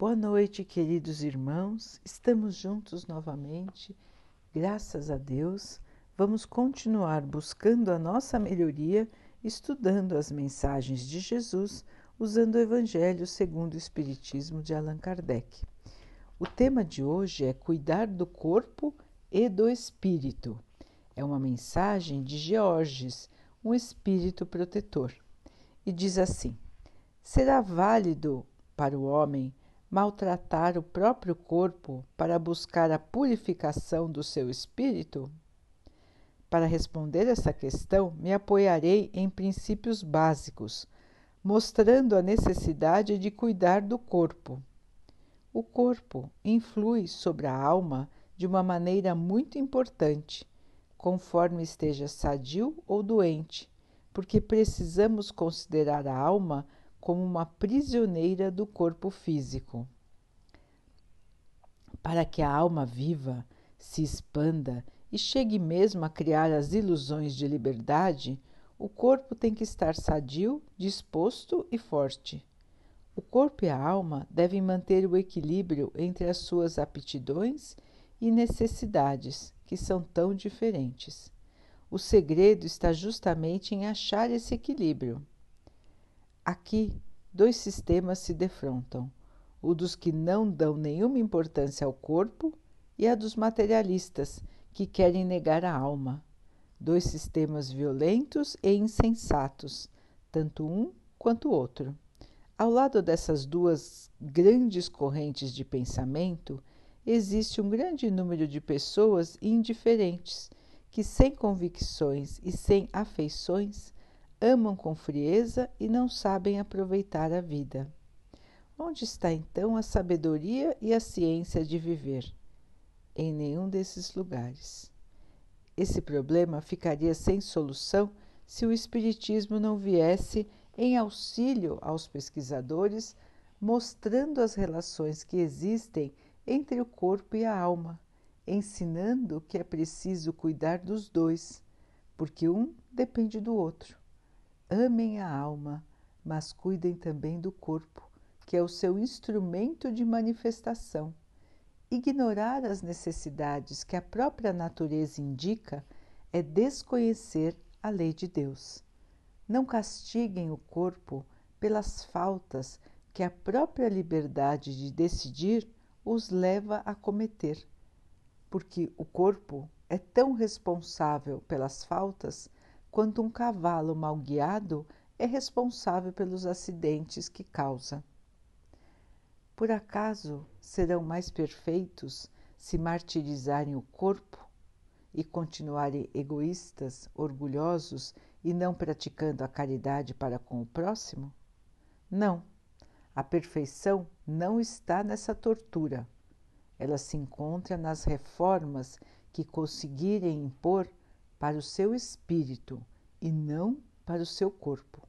Boa noite, queridos irmãos. Estamos juntos novamente. Graças a Deus, vamos continuar buscando a nossa melhoria, estudando as mensagens de Jesus, usando o Evangelho segundo o Espiritismo de Allan Kardec. O tema de hoje é cuidar do corpo e do espírito. É uma mensagem de Georges, um espírito protetor. E diz assim: Será válido para o homem maltratar o próprio corpo para buscar a purificação do seu espírito? Para responder essa questão, me apoiarei em princípios básicos, mostrando a necessidade de cuidar do corpo. O corpo influi sobre a alma de uma maneira muito importante, conforme esteja sadio ou doente, porque precisamos considerar a alma como uma prisioneira do corpo físico. Para que a alma viva, se expanda e chegue mesmo a criar as ilusões de liberdade, o corpo tem que estar sadio, disposto e forte. O corpo e a alma devem manter o equilíbrio entre as suas aptidões e necessidades, que são tão diferentes. O segredo está justamente em achar esse equilíbrio. Aqui, dois sistemas se defrontam: o dos que não dão nenhuma importância ao corpo e a dos materialistas, que querem negar a alma. Dois sistemas violentos e insensatos, tanto um quanto o outro. Ao lado dessas duas grandes correntes de pensamento, existe um grande número de pessoas indiferentes que, sem convicções e sem afeições, amam com frieza e não sabem aproveitar a vida. Onde está então a sabedoria e a ciência de viver? Em nenhum desses lugares. Esse problema ficaria sem solução se o Espiritismo não viesse em auxílio aos pesquisadores, mostrando as relações que existem entre o corpo e a alma, ensinando que é preciso cuidar dos dois, porque um depende do outro. Amem a alma, mas cuidem também do corpo, que é o seu instrumento de manifestação. Ignorar as necessidades que a própria natureza indica é desconhecer a lei de Deus. Não castiguem o corpo pelas faltas que a própria liberdade de decidir os leva a cometer, porque o corpo é tão responsável pelas faltas quanto um cavalo mal guiado é responsável pelos acidentes que causa. Por acaso serão mais perfeitos se martirizarem o corpo e continuarem egoístas, orgulhosos e não praticando a caridade para com o próximo? Não, a perfeição não está nessa tortura. Ela se encontra nas reformas que conseguirem impor para o seu espírito e não para o seu corpo.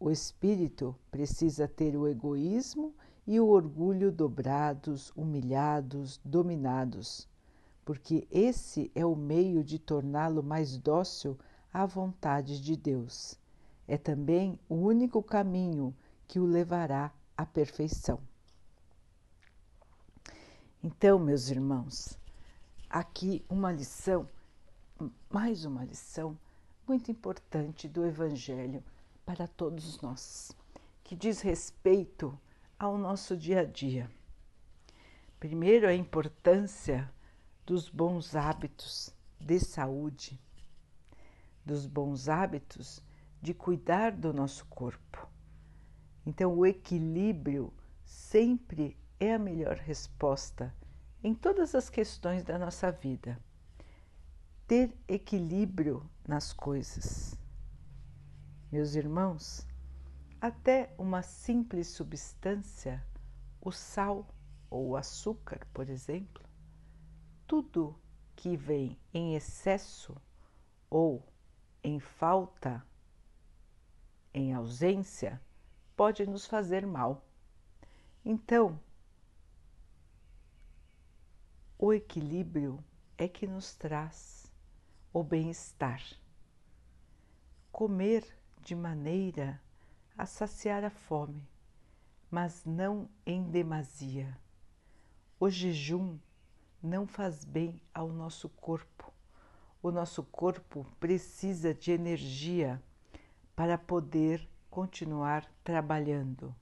O espírito precisa ter o egoísmo e o orgulho dobrados, humilhados, dominados, porque esse é o meio de torná-lo mais dócil à vontade de Deus. É também o único caminho que o levará à perfeição. Então, meus irmãos, aqui uma lição mais uma lição muito importante do Evangelho para todos nós, que diz respeito ao nosso dia a dia. Primeiro, a importância dos bons hábitos de saúde, dos bons hábitos de cuidar do nosso corpo. Então, o equilíbrio sempre é a melhor resposta em todas as questões da nossa vida ter equilíbrio nas coisas. Meus irmãos, até uma simples substância, o sal ou o açúcar, por exemplo, tudo que vem em excesso ou em falta, em ausência, pode nos fazer mal. Então, o equilíbrio é que nos traz o bem-estar. Comer de maneira a saciar a fome, mas não em demasia. O jejum não faz bem ao nosso corpo. O nosso corpo precisa de energia para poder continuar trabalhando.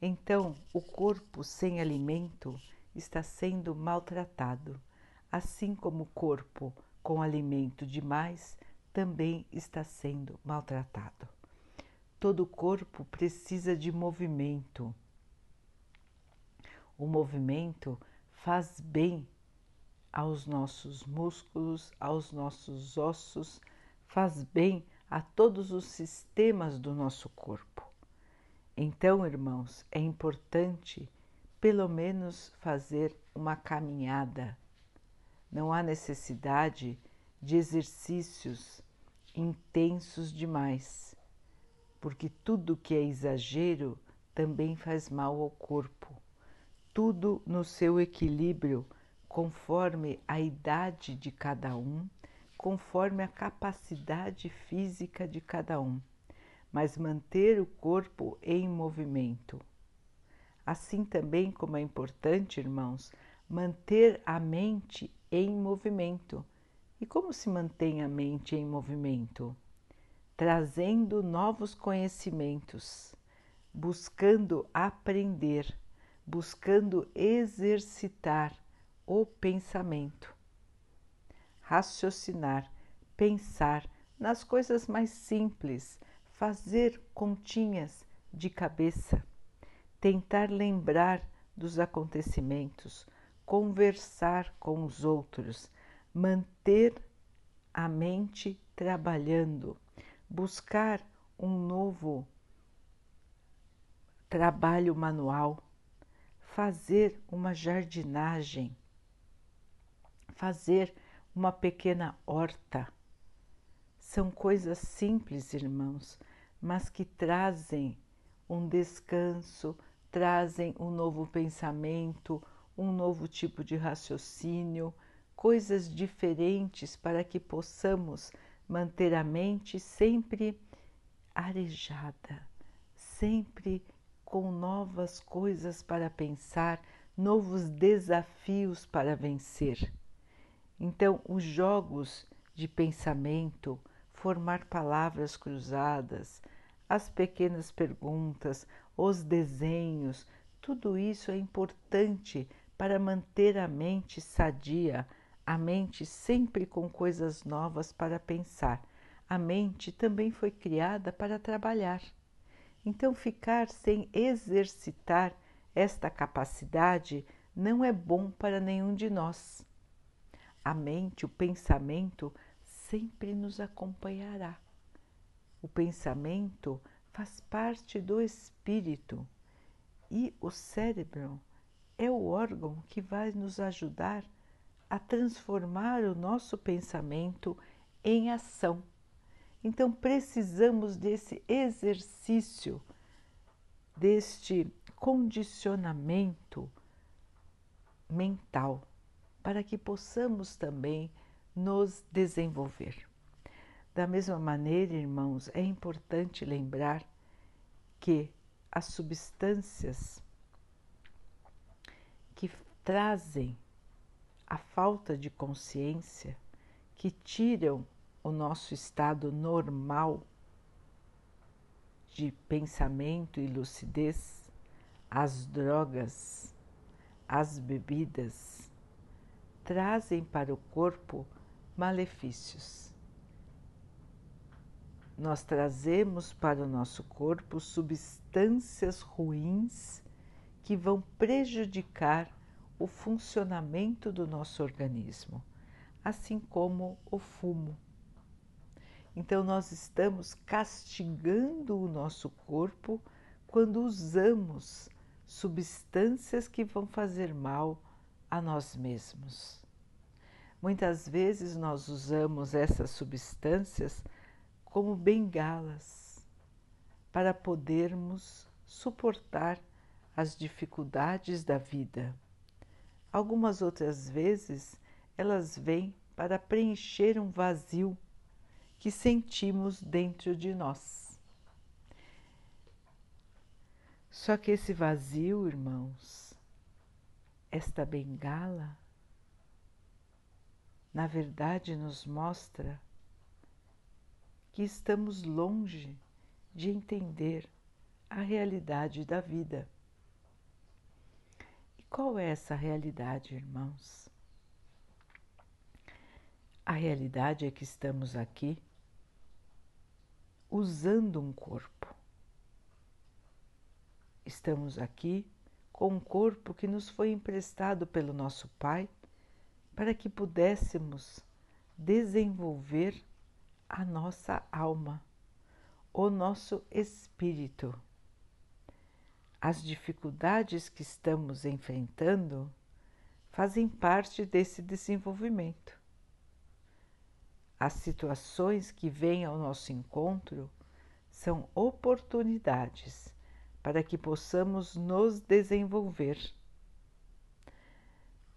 Então, o corpo sem alimento está sendo maltratado, assim como o corpo com alimento demais também está sendo maltratado. Todo corpo precisa de movimento. O movimento faz bem aos nossos músculos, aos nossos ossos, faz bem a todos os sistemas do nosso corpo. Então, irmãos, é importante pelo menos fazer uma caminhada. Não há necessidade de exercícios intensos demais, porque tudo que é exagero também faz mal ao corpo. Tudo no seu equilíbrio, conforme a idade de cada um conforme a capacidade física de cada um, mas manter o corpo em movimento. Assim também como é importante, irmãos, manter a mente em movimento. E como se mantém a mente em movimento? Trazendo novos conhecimentos, buscando aprender, buscando exercitar o pensamento raciocinar, pensar nas coisas mais simples, fazer continhas de cabeça, tentar lembrar dos acontecimentos, conversar com os outros, manter a mente trabalhando, buscar um novo trabalho manual, fazer uma jardinagem, fazer uma pequena horta. São coisas simples, irmãos, mas que trazem um descanso, trazem um novo pensamento, um novo tipo de raciocínio, coisas diferentes para que possamos manter a mente sempre arejada, sempre com novas coisas para pensar, novos desafios para vencer. Então, os jogos de pensamento, formar palavras cruzadas, as pequenas perguntas, os desenhos, tudo isso é importante para manter a mente sadia, a mente sempre com coisas novas para pensar. A mente também foi criada para trabalhar. Então, ficar sem exercitar esta capacidade não é bom para nenhum de nós a mente, o pensamento sempre nos acompanhará. O pensamento faz parte do espírito e o cérebro é o órgão que vai nos ajudar a transformar o nosso pensamento em ação. Então precisamos desse exercício, deste condicionamento mental para que possamos também nos desenvolver. Da mesma maneira, irmãos, é importante lembrar que as substâncias trazem a falta de consciência, que tiram o nosso estado normal de pensamento e lucidez, as drogas, as bebidas, trazem para o corpo malefícios. Nós trazemos para o nosso corpo substâncias ruins que vão prejudicar o funcionamento do nosso organismo, assim como o fumo. Então, nós estamos castigando o nosso corpo quando usamos substâncias que vão fazer mal a nós mesmos. Muitas vezes nós usamos essas substâncias como bengalas para podermos suportar as dificuldades da vida. Algumas outras vezes elas vêm para preencher um vazio que sentimos dentro de nós. Só que esse vazio, irmãos, esta bengala, na verdade nos mostra que estamos longe de entender a realidade da vida. Qual é essa realidade, irmãos? A realidade é que estamos aqui usando um corpo. Estamos aqui com um corpo que nos foi emprestado pelo nosso Pai para que pudéssemos desenvolver a nossa alma, o nosso espírito. As dificuldades que estamos enfrentando fazem parte desse desenvolvimento. As situações que vêm ao nosso encontro são oportunidades para que possamos nos desenvolver.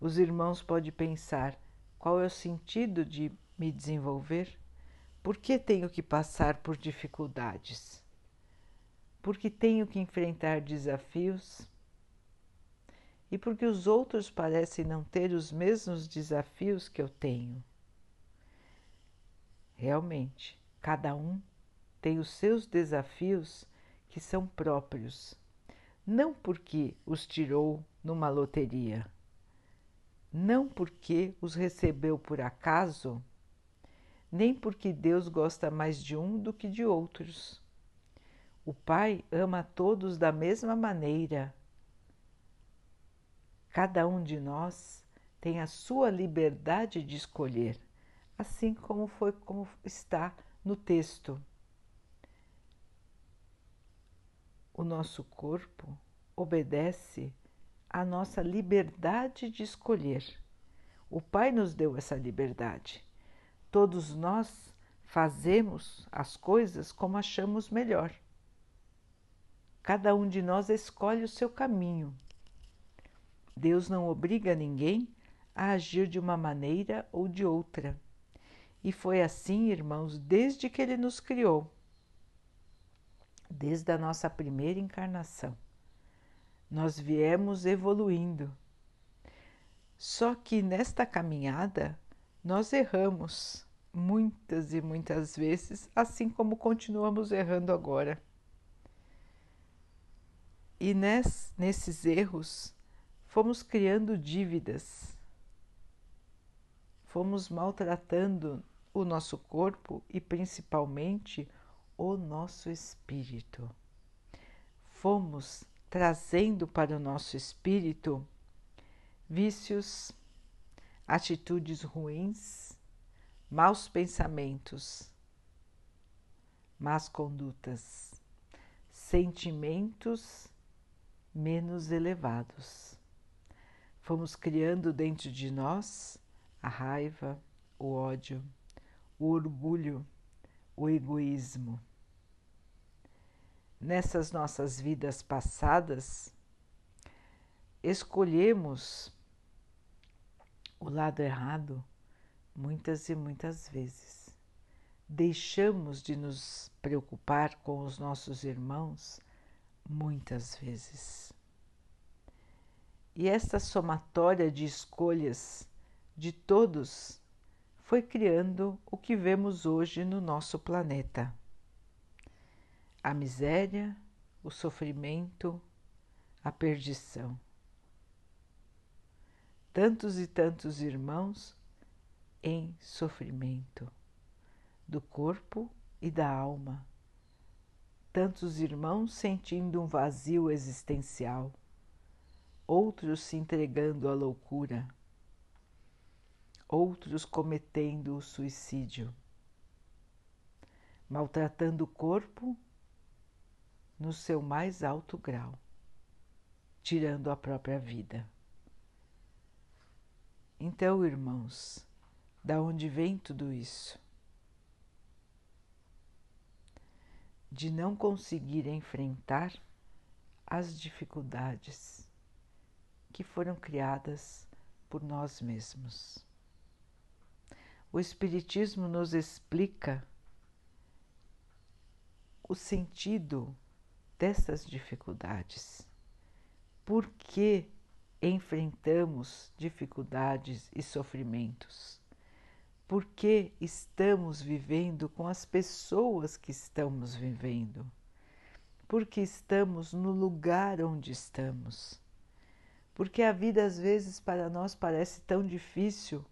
Os irmãos podem pensar: qual é o sentido de me desenvolver? Por que tenho que passar por dificuldades? Porque tenho que enfrentar desafios? E porque os outros parecem não ter os mesmos desafios que eu tenho? Realmente, cada um tem os seus desafios que são próprios, não porque os tirou numa loteria, não porque os recebeu por acaso nem porque Deus gosta mais de um do que de outros. O Pai ama todos da mesma maneira. Cada um de nós tem a sua liberdade de escolher, assim como foi como está no texto. O nosso corpo obedece à nossa liberdade de escolher. O Pai nos deu essa liberdade. Todos nós fazemos as coisas como achamos melhor. Cada um de nós escolhe o seu caminho. Deus não obriga ninguém a agir de uma maneira ou de outra. E foi assim, irmãos, desde que Ele nos criou, desde a nossa primeira encarnação. Nós viemos evoluindo. Só que nesta caminhada nós erramos muitas e muitas vezes, assim como continuamos errando agora. E nes, nesses erros fomos criando dívidas, fomos maltratando o nosso corpo e principalmente o nosso espírito. Fomos trazendo para o nosso espírito vícios, atitudes ruins, maus pensamentos, más condutas, sentimentos menos elevados. Fomos criando dentro de nós a raiva, o ódio, o orgulho, o egoísmo. Nessas nossas vidas passadas, escolhemos o lado errado muitas e muitas vezes. Deixamos de nos preocupar com os nossos irmãos muitas vezes. E esta somatória de escolhas de todos foi criando o que vemos hoje no nosso planeta. A miséria, o sofrimento, a perdição tantos e tantos irmãos em sofrimento do corpo e da alma, tantos irmãos sentindo um vazio existencial, outros se entregando à loucura, outros cometendo o suicídio, maltratando o corpo no seu mais alto grau, tirando a própria vida. Então, irmãos, da onde vem tudo isso? De não conseguir enfrentar as dificuldades que foram criadas por nós mesmos. O Espiritismo nos explica o sentido dessas dificuldades. Por que enfrentamos dificuldades e sofrimentos? Por que estamos vivendo com as pessoas que estamos vivendo? Porque estamos no lugar onde estamos. Porque a vida às vezes para nós parece tão difícil,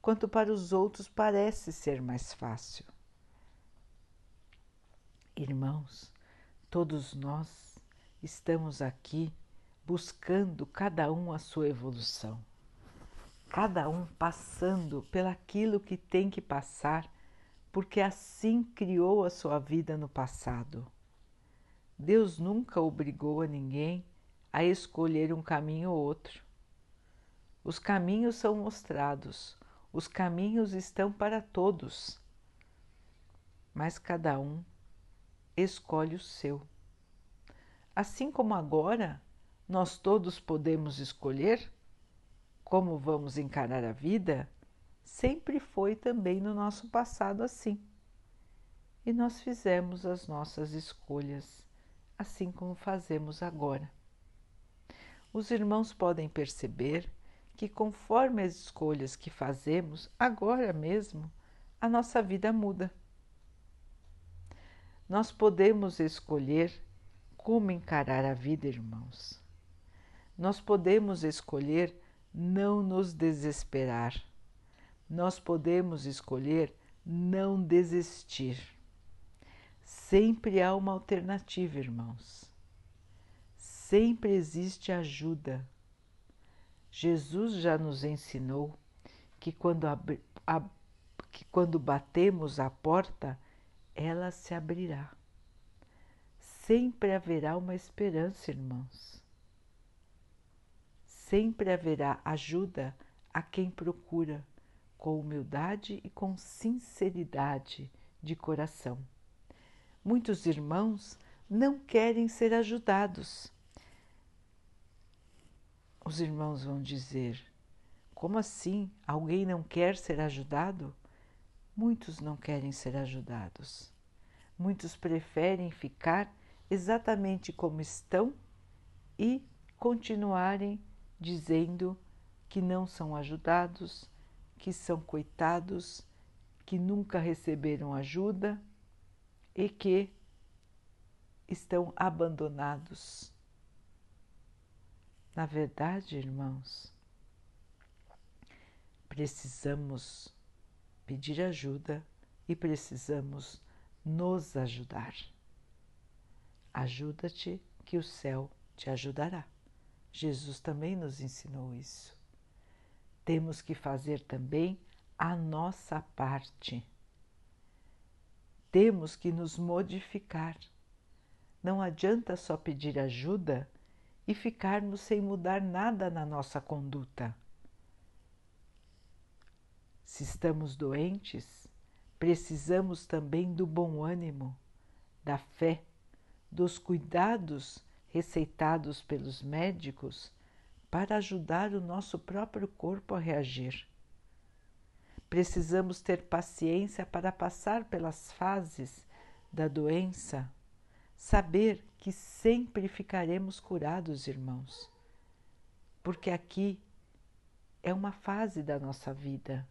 quanto para os outros parece ser mais fácil. Irmãos, todos nós estamos aqui buscando cada um a sua evolução, cada um passando pelaquilo que tem que passar, porque assim criou a sua vida no passado. Deus nunca obrigou a ninguém a escolher um caminho ou outro. Os caminhos são mostrados, os caminhos estão para todos, mas cada um escolhe o seu. Assim como agora nós todos podemos escolher como vamos encarar a vida, sempre foi também no nosso passado assim. E nós fizemos as nossas escolhas, assim como fazemos agora. Os irmãos podem perceber que, conforme as escolhas que fazemos agora mesmo, a nossa vida muda nós podemos escolher como encarar a vida, irmãos. Nós podemos escolher não nos desesperar. Nós podemos escolher não desistir. Sempre há uma alternativa, irmãos. Sempre existe ajuda. Jesus já nos ensinou que quando, a, que quando batemos a porta, ela se abrirá. Sempre haverá uma esperança, irmãos. Sempre haverá ajuda a quem procura com humildade e com sinceridade de coração. Muitos irmãos não querem ser ajudados. Os irmãos vão dizer: como assim? Alguém não quer ser ajudado? Muitos não querem ser ajudados. Muitos preferem ficar exatamente como estão e continuarem dizendo que não são ajudados, que são coitados, que nunca receberam ajuda e que estão abandonados. Na verdade, irmãos, precisamos pedir ajuda e precisamos nos ajudar. Ajuda-te que o céu te ajudará. Jesus também nos ensinou isso. Temos que fazer também a nossa parte. Temos que nos modificar. Não adianta só pedir ajuda e ficarmos sem mudar nada na nossa conduta. Se estamos doentes, precisamos também do bom ânimo, da fé, dos cuidados receitados pelos médicos para ajudar o nosso próprio corpo a reagir. Precisamos ter paciência para passar pelas fases da doença, saber que sempre ficaremos curados, irmãos, porque aqui é uma fase da nossa vida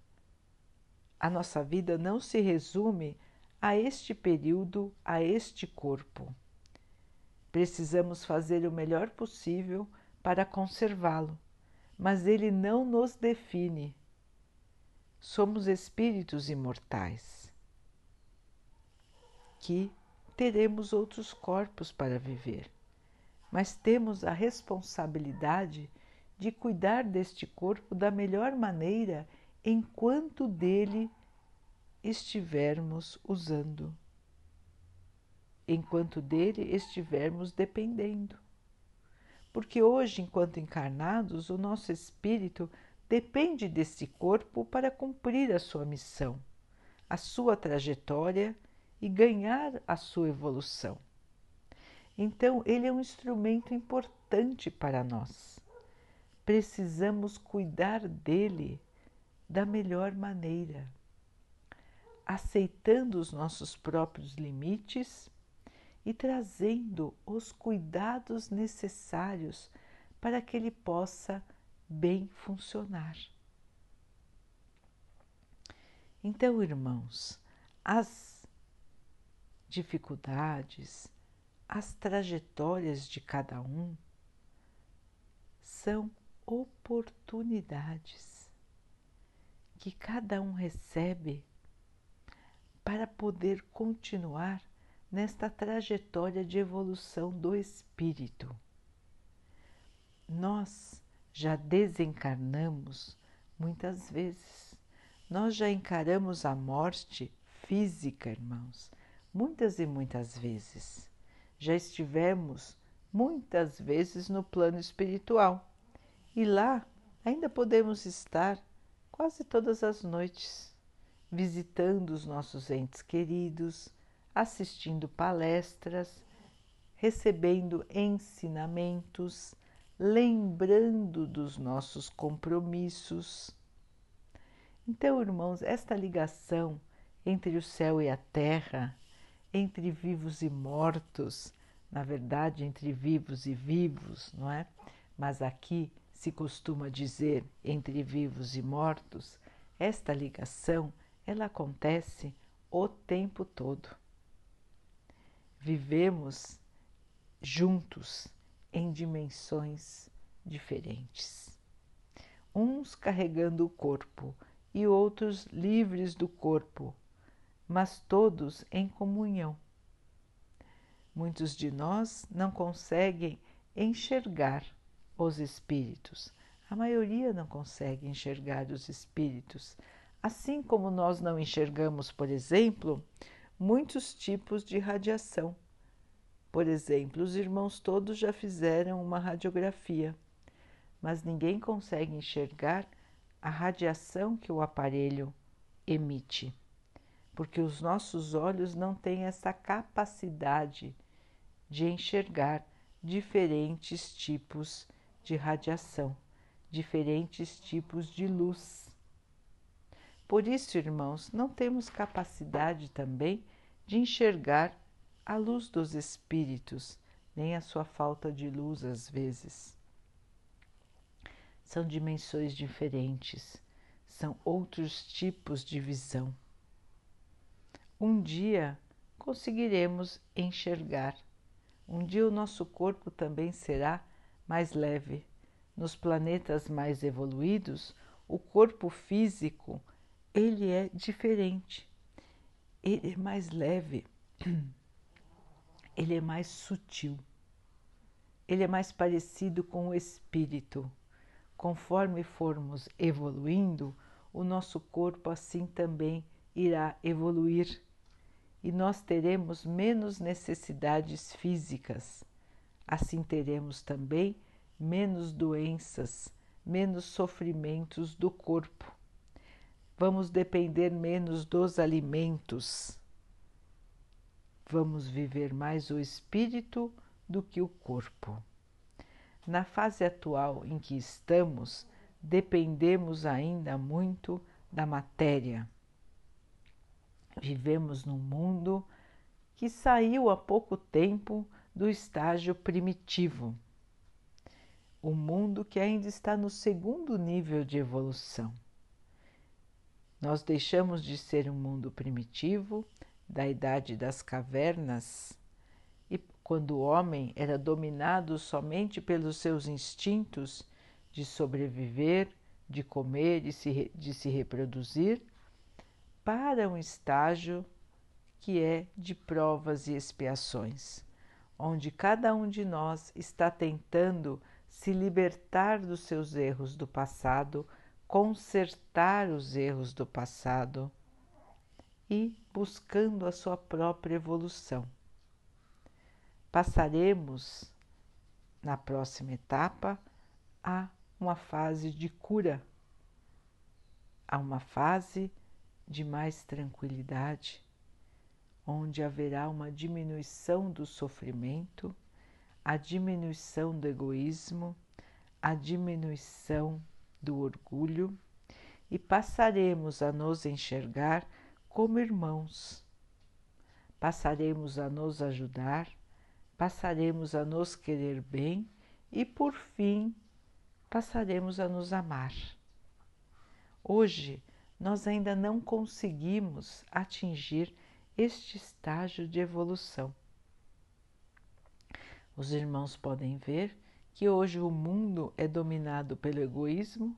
a nossa vida não se resume a este período, a este corpo. Precisamos fazer o melhor possível para conservá-lo, mas ele não nos define. Somos espíritos imortais que teremos outros corpos para viver, mas temos a responsabilidade de cuidar deste corpo da melhor maneira enquanto dele estivermos usando, enquanto dele estivermos dependendo. Porque hoje, enquanto encarnados, o nosso espírito depende deste corpo para cumprir a sua missão, a sua trajetória e ganhar a sua evolução. Então, ele é um instrumento importante para nós. Precisamos cuidar dele da melhor maneira, aceitando os nossos próprios limites e trazendo os cuidados necessários para que ele possa bem funcionar. Então, irmãos, as dificuldades, as trajetórias de cada um são oportunidades que cada um recebe para poder continuar nesta trajetória de evolução do espírito. Nós já desencarnamos muitas vezes, nós já encaramos a morte física, irmãos, muitas e muitas vezes. Já estivemos muitas vezes no plano espiritual e lá ainda podemos estar quase todas as noites, visitando os nossos entes queridos, assistindo palestras, recebendo ensinamentos, lembrando dos nossos compromissos. Então, irmãos, esta ligação entre o céu e a terra, entre vivos e mortos, na verdade, entre vivos e vivos, não é? Mas aqui se costuma dizer entre vivos e mortos, esta ligação ela acontece o tempo todo. Vivemos juntos em dimensões diferentes. Uns carregando o corpo e outros livres do corpo, mas todos em comunhão. Muitos de nós não conseguem enxergar os espíritos. A maioria não consegue enxergar os espíritos, assim como nós não enxergamos, por exemplo, muitos tipos de radiação. Por exemplo, os irmãos todos já fizeram uma radiografia, mas ninguém consegue enxergar a radiação que o aparelho emite, porque os nossos olhos não têm essa capacidade de enxergar diferentes tipos de radiação, diferentes tipos de luz. Por isso, irmãos, não temos capacidade também de enxergar a luz dos espíritos, nem a sua falta de luz às vezes. São dimensões diferentes, são outros tipos de visão. Um dia conseguiremos enxergar, um dia o nosso corpo também será mais leve. Nos planetas mais evoluídos, o corpo físico ele é diferente. Ele é mais leve. Ele é mais sutil. Ele é mais parecido com o espírito. Conforme formos evoluindo, o nosso corpo assim também irá evoluir e nós teremos menos necessidades físicas Assim teremos também menos doenças, menos sofrimentos do corpo. Vamos depender menos dos alimentos. Vamos viver mais o espírito do que o corpo. Na fase atual em que estamos, dependemos ainda muito da matéria. Vivemos num mundo que saiu há pouco tempo do estágio primitivo, o mundo que ainda está no segundo nível de evolução. Nós deixamos de ser um mundo primitivo, da idade das cavernas, e quando o homem era dominado somente pelos seus instintos de sobreviver, de comer e se, de se reproduzir, para um estágio que é de provas e expiações onde cada um de nós está tentando se libertar dos seus erros do passado, consertar os erros do passado e buscando a sua própria evolução. Passaremos na próxima etapa a uma fase de cura, a uma fase de mais tranquilidade, onde haverá uma diminuição do sofrimento, a diminuição do egoísmo, a diminuição do orgulho e passaremos a nos enxergar como irmãos. Passaremos a nos ajudar, passaremos a nos querer bem e, por fim, passaremos a nos amar. Hoje, nós ainda não conseguimos atingir este estágio de evolução. Os irmãos podem ver que hoje o mundo é dominado pelo egoísmo,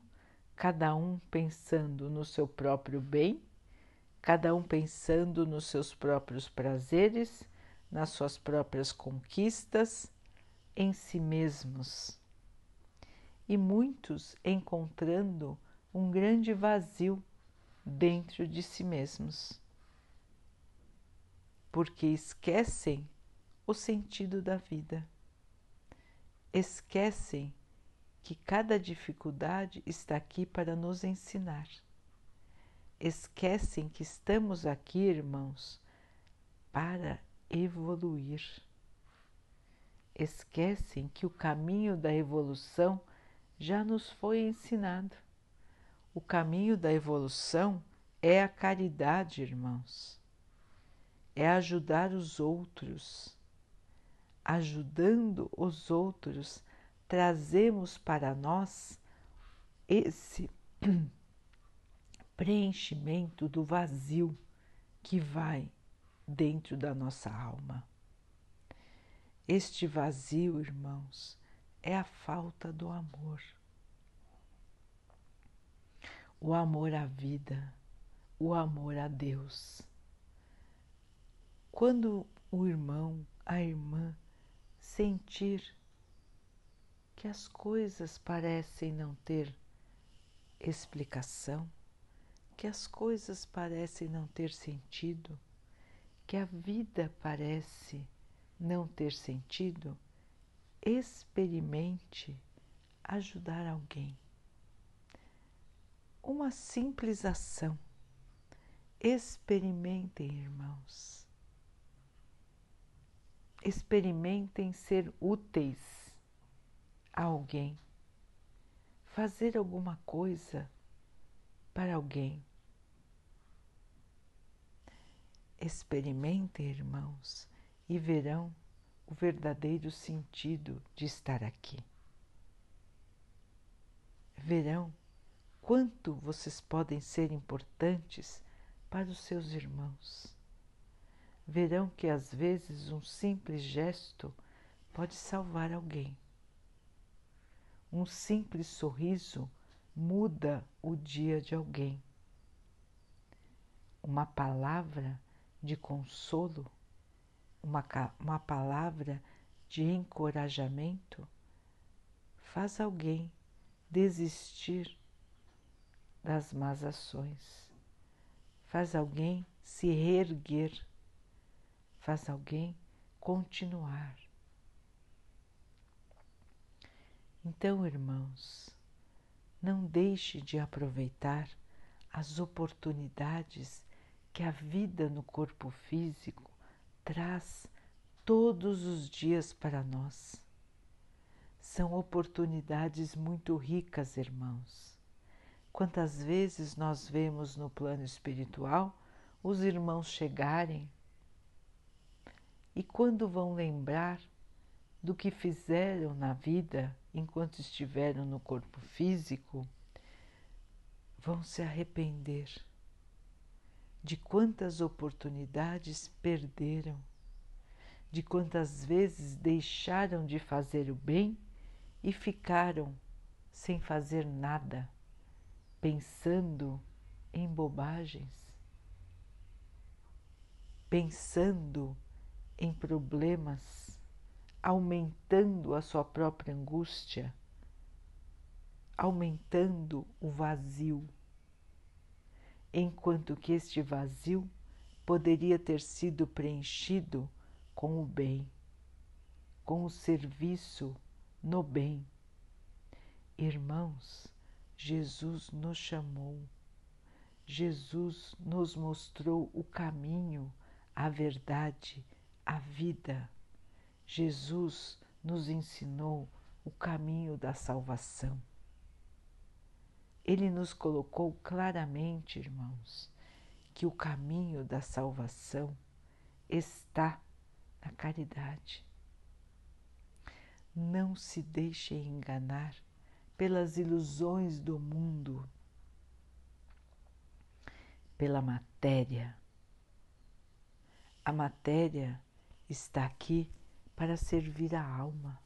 cada um pensando no seu próprio bem, cada um pensando nos seus próprios prazeres, nas suas próprias conquistas, em si mesmos. E muitos encontrando um grande vazio dentro de si mesmos, porque esquecem o sentido da vida, esquecem que cada dificuldade está aqui para nos ensinar. Esquecem que estamos aqui, irmãos, para evoluir. Esquecem que o caminho da evolução já nos foi ensinado o caminho da evolução é a caridade, irmãos. É ajudar os outros. Ajudando os outros, trazemos para nós esse preenchimento do vazio que vai dentro da nossa alma. Este vazio, irmãos, é a falta do amor o amor à vida, o amor a Deus. Quando o irmão, a irmã sentir que as coisas parecem não ter explicação, que as coisas parecem não ter sentido, que a vida parece não ter sentido, experimente ajudar alguém uma simples ação. Experimentem, irmãos. Experimentem ser úteis a alguém. Fazer alguma coisa para alguém. Experimentem, irmãos, e verão o verdadeiro sentido de estar aqui. Verão quanto vocês podem ser importantes para os seus irmãos. Verão que às vezes um simples gesto pode salvar alguém. Um simples sorriso muda o dia de alguém. Uma palavra de consolo, uma, uma palavra de encorajamento faz alguém desistir das más ações. Faz alguém se reerguer, faz alguém continuar. Então, irmãos, não deixe de aproveitar as oportunidades que a vida no corpo físico traz todos os dias para nós. São oportunidades muito ricas, irmãos. Quantas vezes nós vemos no plano espiritual os irmãos chegarem e quando vão lembrar do que fizeram na vida enquanto estiveram no corpo físico, vão se arrepender de quantas oportunidades perderam, de quantas vezes deixaram de fazer o bem e ficaram sem fazer nada pensando em bobagens, pensando em problemas, aumentando a sua própria angústia, aumentando o vazio, enquanto que este vazio poderia ter sido preenchido com o bem, com o serviço no bem. Irmãos, Jesus nos chamou, Jesus nos mostrou o caminho, a verdade, a vida. Jesus nos ensinou o caminho da salvação. Ele nos colocou claramente, irmãos, que o caminho da salvação está na caridade, Não se deixe enganar pelas ilusões do mundo, pela matéria. A matéria está aqui para servir a alma.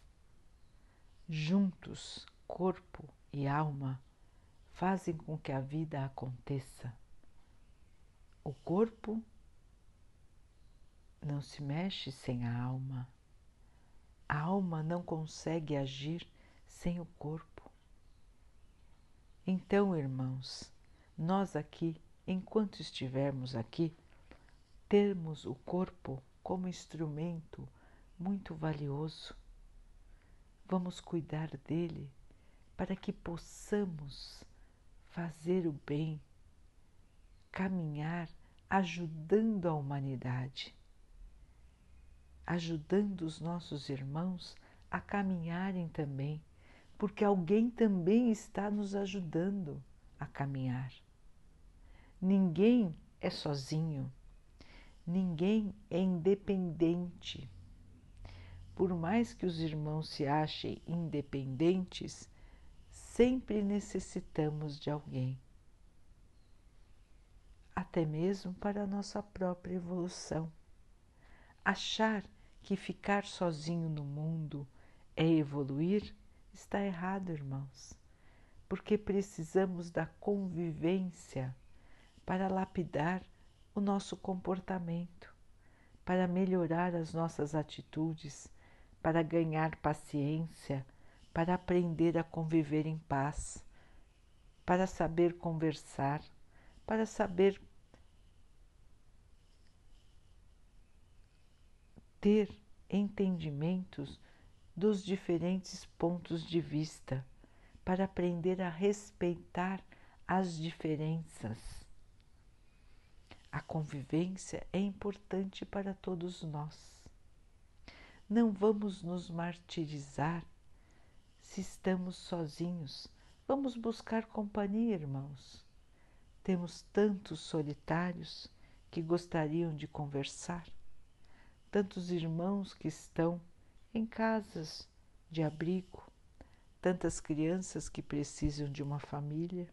Juntos, corpo e alma fazem com que a vida aconteça. O corpo não se mexe sem a alma. A alma não consegue agir sem o corpo. Então, irmãos, nós aqui, enquanto estivermos aqui, temos o corpo como instrumento muito valioso. Vamos cuidar dele para que possamos fazer o bem, caminhar ajudando a humanidade, ajudando os nossos irmãos a caminharem também, porque alguém também está nos ajudando a caminhar. Ninguém é sozinho, ninguém é independente. Por mais que os irmãos se achem independentes, sempre necessitamos de alguém, até mesmo para a nossa própria evolução. Achar que ficar sozinho no mundo é evoluir está errado, irmãos, porque precisamos da convivência para lapidar o nosso comportamento, para melhorar as nossas atitudes, para ganhar paciência, para aprender a conviver em paz, para saber conversar, para saber ter entendimentos dos diferentes pontos de vista, para aprender a respeitar as diferenças. A convivência é importante para todos nós. Não vamos nos martirizar se estamos sozinhos. Vamos buscar companhia, irmãos. Temos tantos solitários que gostariam de conversar, tantos irmãos que estão em casas de abrigo, tantas crianças que precisam de uma família,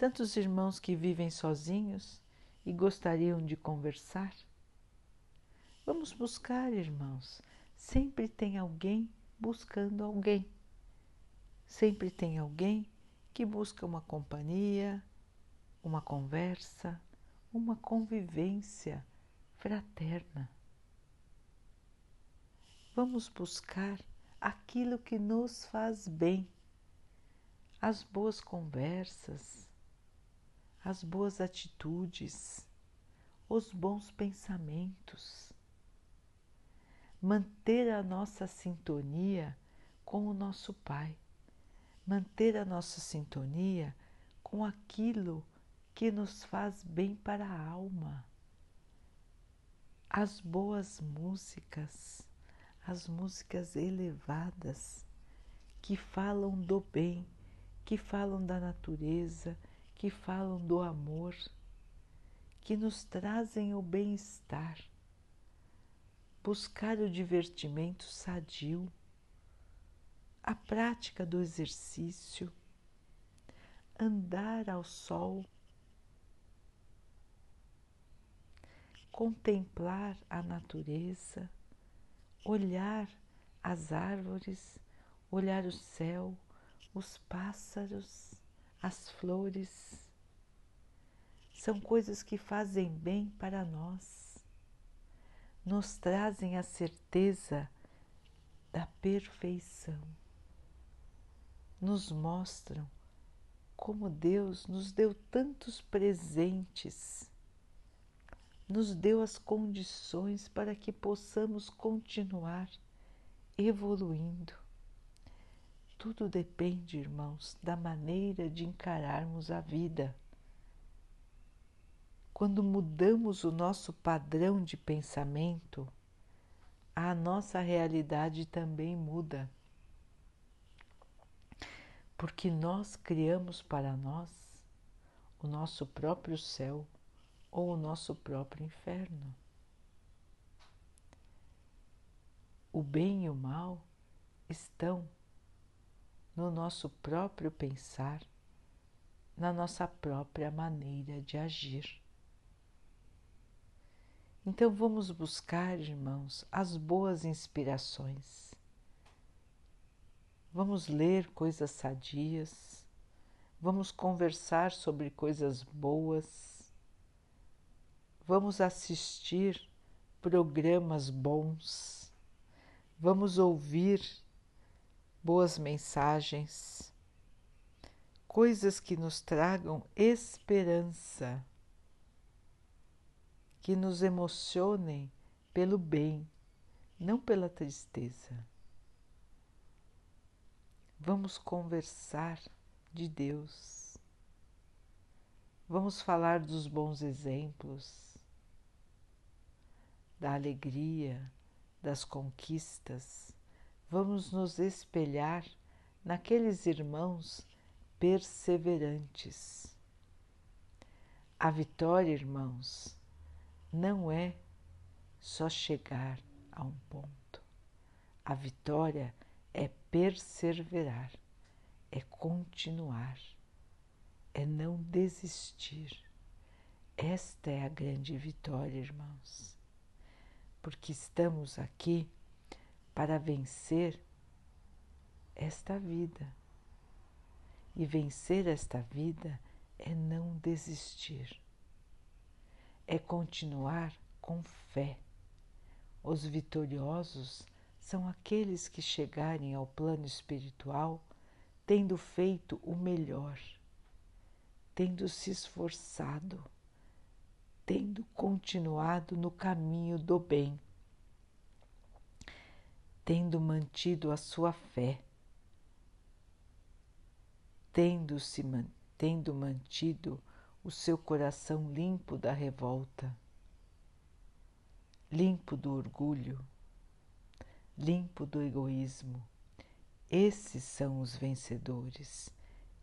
tantos irmãos que vivem sozinhos e gostariam de conversar. Vamos buscar, irmãos. Sempre tem alguém buscando alguém. Sempre tem alguém que busca uma companhia, uma conversa, uma convivência fraterna. Vamos buscar aquilo que nos faz bem, as boas conversas, as boas atitudes, os bons pensamentos. Manter a nossa sintonia com o nosso Pai, manter a nossa sintonia com aquilo que nos faz bem para a alma. As boas músicas as músicas elevadas que falam do bem, que falam da natureza, que falam do amor, que nos trazem o bem-estar. Buscar o divertimento sadio, a prática do exercício, andar ao sol, contemplar a natureza olhar as árvores, olhar o céu, os pássaros, as flores. São coisas que fazem bem para nós, nos trazem a certeza da perfeição, nos mostram como Deus nos deu tantos presentes nos deu as condições para que possamos continuar evoluindo. Tudo depende, irmãos, da maneira de encararmos a vida. Quando mudamos o nosso padrão de pensamento, a nossa realidade também muda. Porque nós criamos para nós o nosso próprio céu ou o nosso próprio inferno. o bem e o mal estão no nosso próprio pensar, na nossa própria maneira de agir. Então vamos buscar, irmãos, as boas inspirações. Vamos ler coisas sadias, vamos conversar sobre coisas boas, vamos assistir programas bons, vamos ouvir boas mensagens, coisas que nos tragam esperança que nos emocionem pelo bem, não pela tristeza. Vamos conversar de Deus. Vamos falar dos bons exemplos, da alegria, das conquistas. Vamos nos espelhar naqueles irmãos perseverantes. A vitória, irmãos, não é só chegar a um ponto. A vitória é perseverar, é continuar, é não desistir. Esta é a grande vitória, irmãos, porque estamos aqui para vencer esta vida. E vencer esta vida é não desistir é continuar com fé. Os vitoriosos são aqueles que chegarem ao plano espiritual tendo feito o melhor, tendo se esforçado, tendo continuado no caminho do bem, tendo mantido a sua fé, tendo se tendo mantido o seu coração limpo da revolta, limpo do orgulho, limpo do egoísmo. Esses são os vencedores,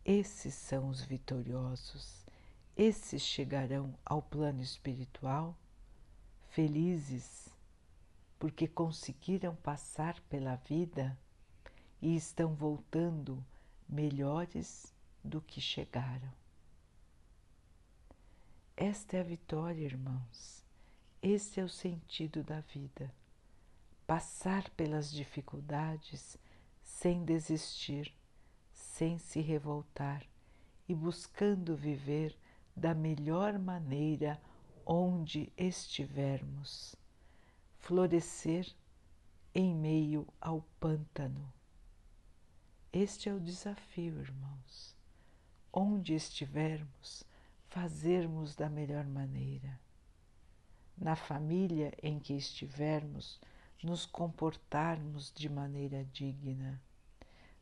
esses são os vitoriosos, esses chegarão ao plano espiritual felizes porque conseguiram passar pela vida e estão voltando melhores do que chegaram. Esta é a vitória, irmãos. Este é o sentido da vida. Passar pelas dificuldades sem desistir, sem se revoltar e buscando viver da melhor maneira onde estivermos. Florescer em meio ao pântano. Este é o desafio, irmãos. Onde estivermos, fazermos da melhor maneira. Na família em que estivermos, nos comportarmos de maneira digna.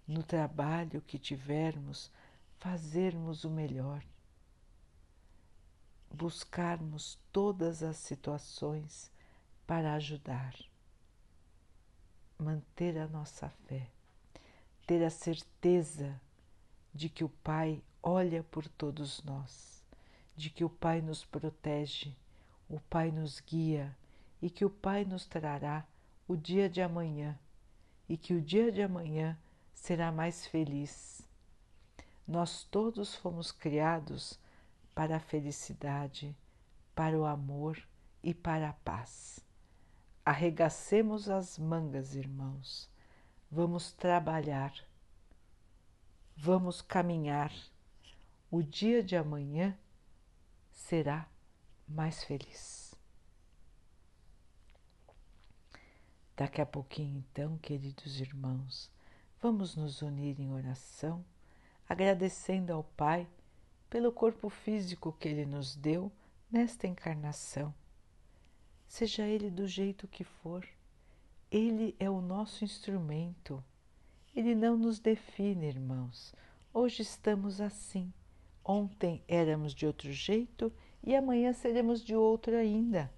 No trabalho que tivermos, fazermos o melhor. Buscarmos todas as situações para ajudar. Manter a nossa fé. Ter a certeza de que o Pai olha por todos nós de que o Pai nos protege, o Pai nos guia e que o Pai nos trará o dia de amanhã e que o dia de amanhã será mais feliz. Nós todos fomos criados para a felicidade, para o amor e para a paz. Arregacemos as mangas, irmãos. Vamos trabalhar. Vamos caminhar. O dia de amanhã será mais feliz. Daqui a pouquinho, então, queridos irmãos, vamos nos unir em oração, agradecendo ao Pai pelo corpo físico que Ele nos deu nesta encarnação. Seja ele do jeito que for, Ele é o nosso instrumento. Ele não nos define, irmãos. Hoje estamos assim Ontem éramos de outro jeito e amanhã seremos de outro ainda.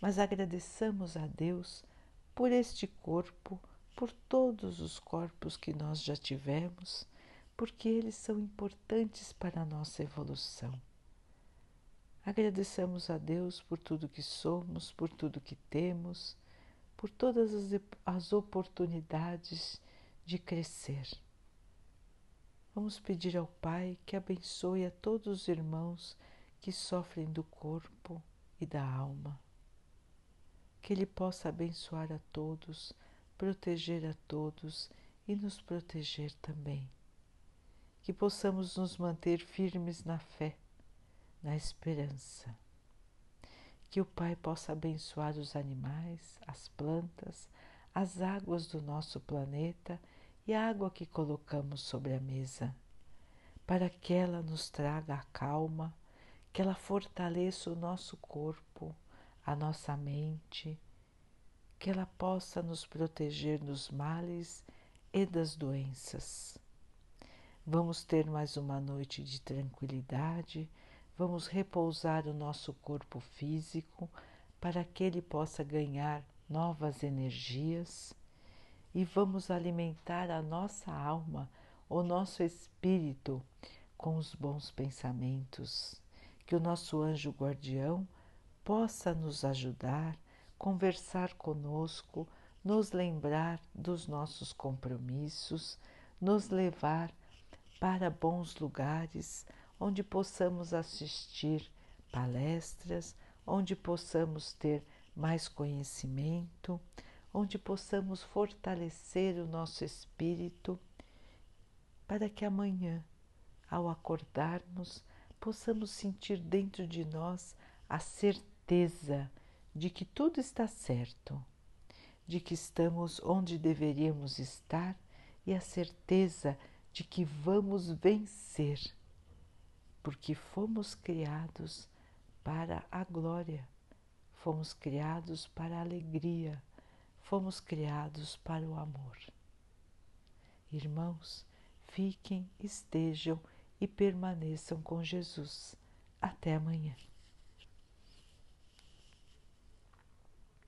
Mas agradeçamos a Deus por este corpo, por todos os corpos que nós já tivemos, porque eles são importantes para a nossa evolução. Agradeçamos a Deus por tudo que somos, por tudo que temos, por todas as, as oportunidades de crescer. Vamos pedir ao Pai que abençoe a todos os irmãos que sofrem do corpo e da alma. Que Ele possa abençoar a todos, proteger a todos e nos proteger também. Que possamos nos manter firmes na fé, na esperança. Que o Pai possa abençoar os animais, as plantas, as águas do nosso planeta e a água que colocamos sobre a mesa, para que ela nos traga a calma, que ela fortaleça o nosso corpo, a nossa mente, que ela possa nos proteger dos males e das doenças. Vamos ter mais uma noite de tranquilidade, vamos repousar o nosso corpo físico para que ele possa ganhar novas energias e vamos alimentar a nossa alma, o nosso espírito com os bons pensamentos. Que o nosso anjo guardião possa nos ajudar, conversar conosco, nos lembrar dos nossos compromissos, nos levar para bons lugares onde possamos assistir palestras, onde possamos ter mais conhecimento, onde possamos fortalecer o nosso espírito, para que amanhã, ao acordarmos, possamos sentir dentro de nós a certeza de que tudo está certo, de que estamos onde deveríamos estar e a certeza de que vamos vencer, porque fomos criados para a glória, fomos criados para a alegria fomos criados para o amor. Irmãos, fiquem, estejam e permaneçam com Jesus. Até amanhã.